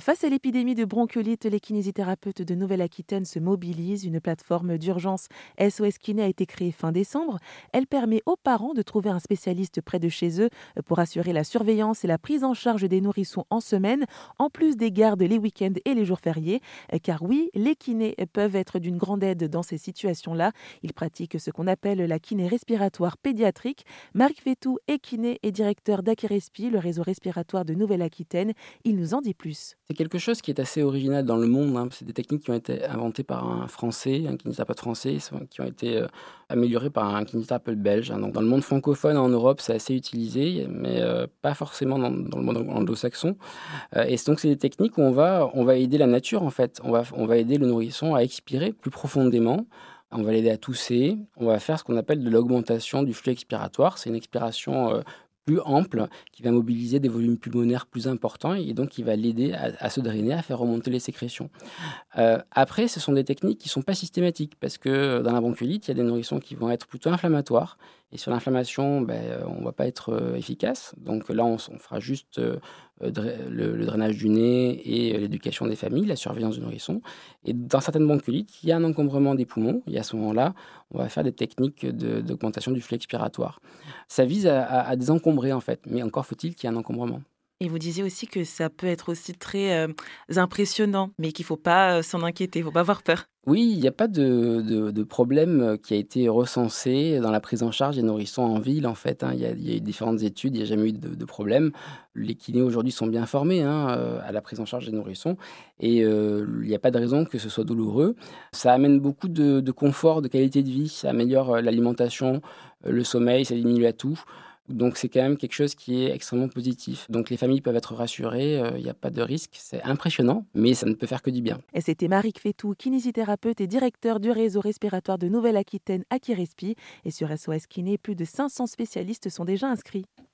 Face à l'épidémie de bronchiolite, les kinésithérapeutes de Nouvelle-Aquitaine se mobilisent. Une plateforme d'urgence SOS Kiné a été créée fin décembre. Elle permet aux parents de trouver un spécialiste près de chez eux pour assurer la surveillance et la prise en charge des nourrissons en semaine, en plus des gardes les week-ends et les jours fériés. Car oui, les kinés peuvent être d'une grande aide dans ces situations-là. Ils pratiquent ce qu'on appelle la kiné respiratoire pédiatrique. Marc Fétou est kiné et directeur d'Akirespi, le réseau respiratoire de Nouvelle-Aquitaine. Il nous en dit plus. C'est quelque chose qui est assez original dans le monde. Hein. C'est des techniques qui ont été inventées par un Français, un kinésithérapeute français, qui ont été euh, améliorées par un kinésithérapeute belge. Hein. Donc, dans le monde francophone, en Europe, c'est assez utilisé, mais euh, pas forcément dans, le monde anglo-saxon. Euh, et donc, c'est des techniques où on va, on va aider la nature, en fait. On va, on va aider le nourrisson à expirer plus profondément. On va l'aider à tousser. On va faire ce qu'on appelle de l'augmentation du flux expiratoire. C'est une expiration plus ample, qui va mobiliser des volumes pulmonaires plus importants et donc qui va l'aider à, se drainer, à faire remonter les sécrétions. Euh, après, ce sont des techniques qui ne sont pas systématiques parce que dans la bronchiolite, il y a des nourrissons qui vont être plutôt inflammatoires et sur l'inflammation, ben, on ne va pas être euh, efficace. Donc là, on, fera juste euh, le, drainage du nez et l'éducation des familles, la surveillance du nourrisson. Et dans certaines bronchiolites, il y a un encombrement des poumons. Et à ce moment-là, on va faire des techniques d'augmentation du flux expiratoire. Ça vise à désencombrer en fait, mais encore faut-il qu'il y ait un encombrement. Et vous disiez aussi que ça peut être aussi très euh, impressionnant, mais qu'il ne faut pas euh, s'en inquiéter, il ne faut pas avoir peur. Oui, il n'y a pas de, problème euh, qui a été recensé dans la prise en charge des nourrissons en ville, en fait. Hein. Il, y a, eu différentes études, il n'y a jamais eu de, problème. Les kinés aujourd'hui sont bien formés hein, à la prise en charge des nourrissons et il n'y a pas de raison que ce soit douloureux. Ça amène beaucoup de, confort, de qualité de vie, ça améliore l'alimentation, le sommeil, ça diminue la toux. Donc c'est quand même quelque chose qui est extrêmement positif. Donc les familles peuvent être rassurées, il n'y a pas de risque. C'est impressionnant, mais ça ne peut faire que du bien. Et c'était Marie Fétou, kinésithérapeute et directeur du réseau respiratoire de Nouvelle-Aquitaine Akirespi. Et sur SOS Kiné, plus de 500 spécialistes sont déjà inscrits.